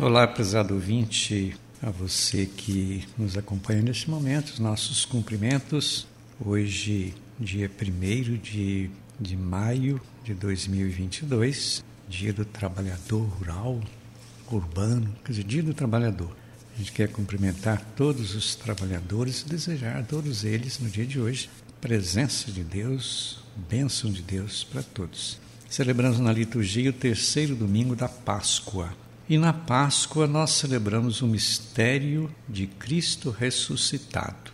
Olá, prezado ouvinte, a você que nos acompanha neste momento, os nossos cumprimentos. Hoje, dia 1 de, de maio de 2022, dia do trabalhador rural, urbano, quer dizer, dia do trabalhador. A gente quer cumprimentar todos os trabalhadores e desejar a todos eles, no dia de hoje, presença de Deus, bênção de Deus para todos. Celebramos na liturgia o terceiro domingo da Páscoa. E na Páscoa nós celebramos o mistério de Cristo ressuscitado.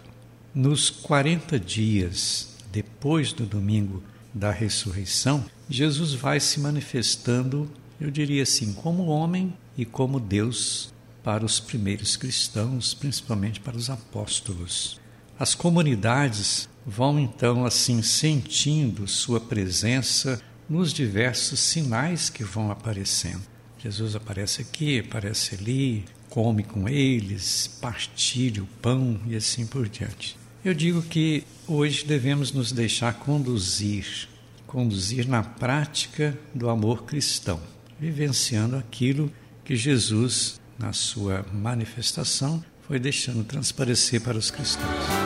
Nos 40 dias depois do domingo da ressurreição, Jesus vai se manifestando, eu diria assim, como homem e como Deus para os primeiros cristãos, principalmente para os apóstolos. As comunidades vão então assim sentindo sua presença nos diversos sinais que vão aparecendo. Jesus aparece aqui, aparece ali, come com eles, partilha o pão e assim por diante. Eu digo que hoje devemos nos deixar conduzir, conduzir na prática do amor cristão, vivenciando aquilo que Jesus, na sua manifestação, foi deixando transparecer para os cristãos.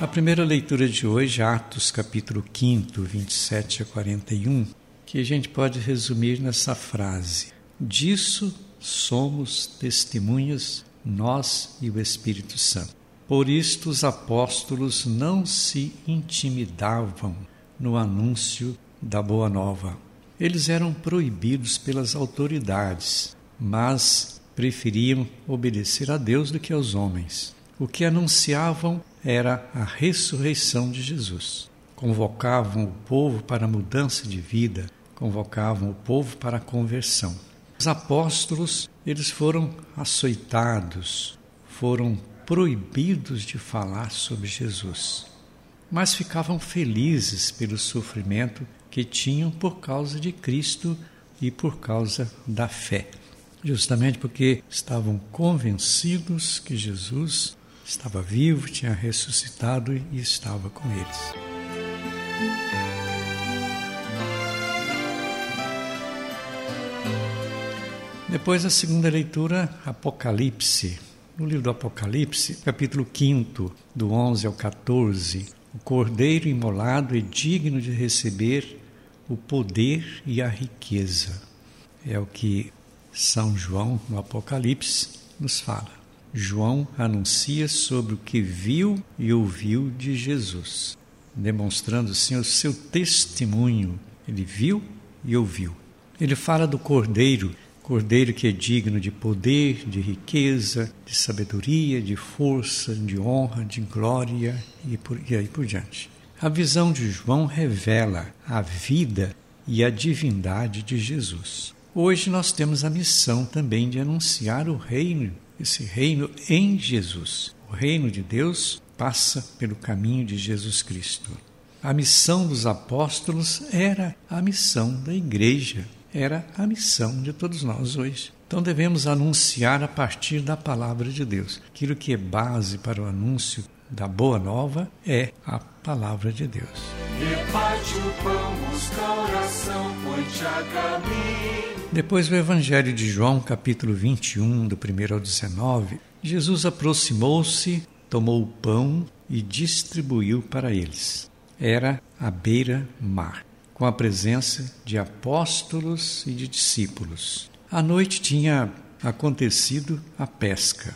A primeira leitura de hoje, Atos capítulo 5, 27 a 41, que a gente pode resumir nessa frase: Disso somos testemunhas, nós e o Espírito Santo. Por isto os apóstolos não se intimidavam no anúncio da Boa Nova. Eles eram proibidos pelas autoridades, mas preferiam obedecer a Deus do que aos homens. O que anunciavam era a ressurreição de Jesus. Convocavam o povo para a mudança de vida, convocavam o povo para a conversão. Os apóstolos, eles foram açoitados, foram proibidos de falar sobre Jesus, mas ficavam felizes pelo sofrimento que tinham por causa de Cristo e por causa da fé. Justamente porque estavam convencidos que Jesus estava vivo, tinha ressuscitado e estava com eles. Depois a segunda leitura, Apocalipse. No livro do Apocalipse, capítulo 5, do 11 ao 14, o cordeiro imolado é digno de receber o poder e a riqueza. É o que São João, no Apocalipse, nos fala. João anuncia sobre o que viu e ouviu de Jesus, demonstrando assim o seu testemunho. Ele viu e ouviu. Ele fala do cordeiro, cordeiro que é digno de poder, de riqueza, de sabedoria, de força, de honra, de glória e, por, e aí por diante. A visão de João revela a vida e a divindade de Jesus. Hoje nós temos a missão também de anunciar o reino esse reino em Jesus. O reino de Deus passa pelo caminho de Jesus Cristo. A missão dos apóstolos era a missão da igreja, era a missão de todos nós hoje. Então devemos anunciar a partir da palavra de Deus. Aquilo que é base para o anúncio da boa nova é a palavra de Deus. Reparte o pão, busca oração, põe-te a caminho. Depois do Evangelho de João, capítulo 21, do 1 ao 19, Jesus aproximou-se, tomou o pão e distribuiu para eles. Era à beira-mar, com a presença de apóstolos e de discípulos. À noite tinha acontecido a pesca,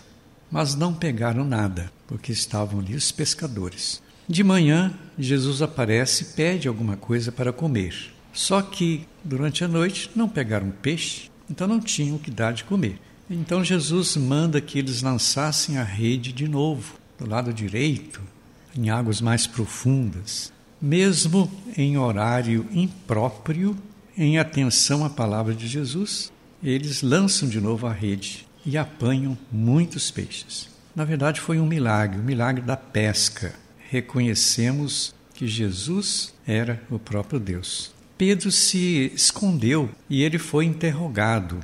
mas não pegaram nada, porque estavam ali os pescadores. De manhã, Jesus aparece e pede alguma coisa para comer. Só que durante a noite não pegaram peixe, então não tinham o que dar de comer. Então Jesus manda que eles lançassem a rede de novo, do lado direito, em águas mais profundas. Mesmo em horário impróprio, em atenção à palavra de Jesus, eles lançam de novo a rede e apanham muitos peixes. Na verdade, foi um milagre, o um milagre da pesca. Reconhecemos que Jesus era o próprio Deus. Pedro se escondeu e ele foi interrogado.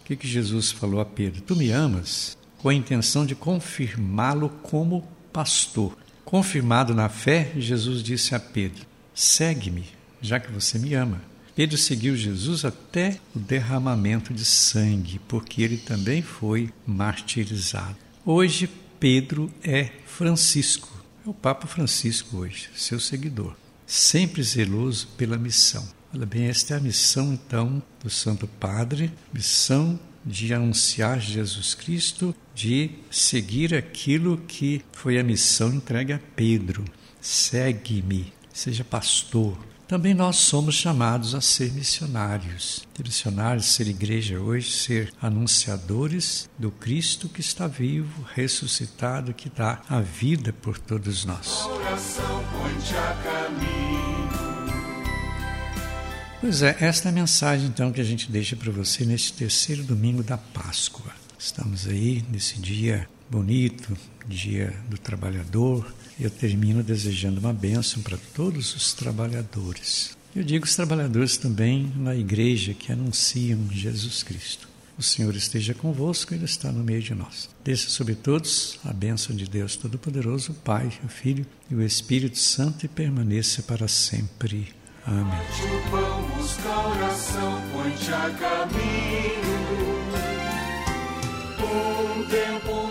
O que, que Jesus falou a Pedro? Tu me amas? Com a intenção de confirmá-lo como pastor. Confirmado na fé, Jesus disse a Pedro: Segue-me. já que você me ama. Pedro seguiu Jesus até o derramamento de sangue, porque ele também foi martirizado. Hoje, Pedro é Francisco, é o Papa Francisco hoje, seu seguidor, sempre zeloso pela missão. Olha bem, esta é a missão então do Santo Padre, missão de anunciar Jesus Cristo, de seguir aquilo que foi a missão entregue a Pedro. Segue-me, seja pastor. Também nós somos chamados a ser missionários. Missionários, ser igreja hoje, ser anunciadores do Cristo que está vivo, ressuscitado, que dá a vida por todos nós. Pois é, esta é a mensagem então que a gente deixa para você neste terceiro domingo da Páscoa. Estamos aí nesse dia bonito, dia do trabalhador. Eu termino desejando uma bênção para todos os trabalhadores. Eu digo os trabalhadores também na igreja que anunciam Jesus Cristo. O Senhor esteja convosco, Ele está no meio de nós. Desça sobre todos a bênção de Deus Todo-Poderoso, Pai, o Filho e o Espírito Santo e permaneça para sempre. Amém. Um tempo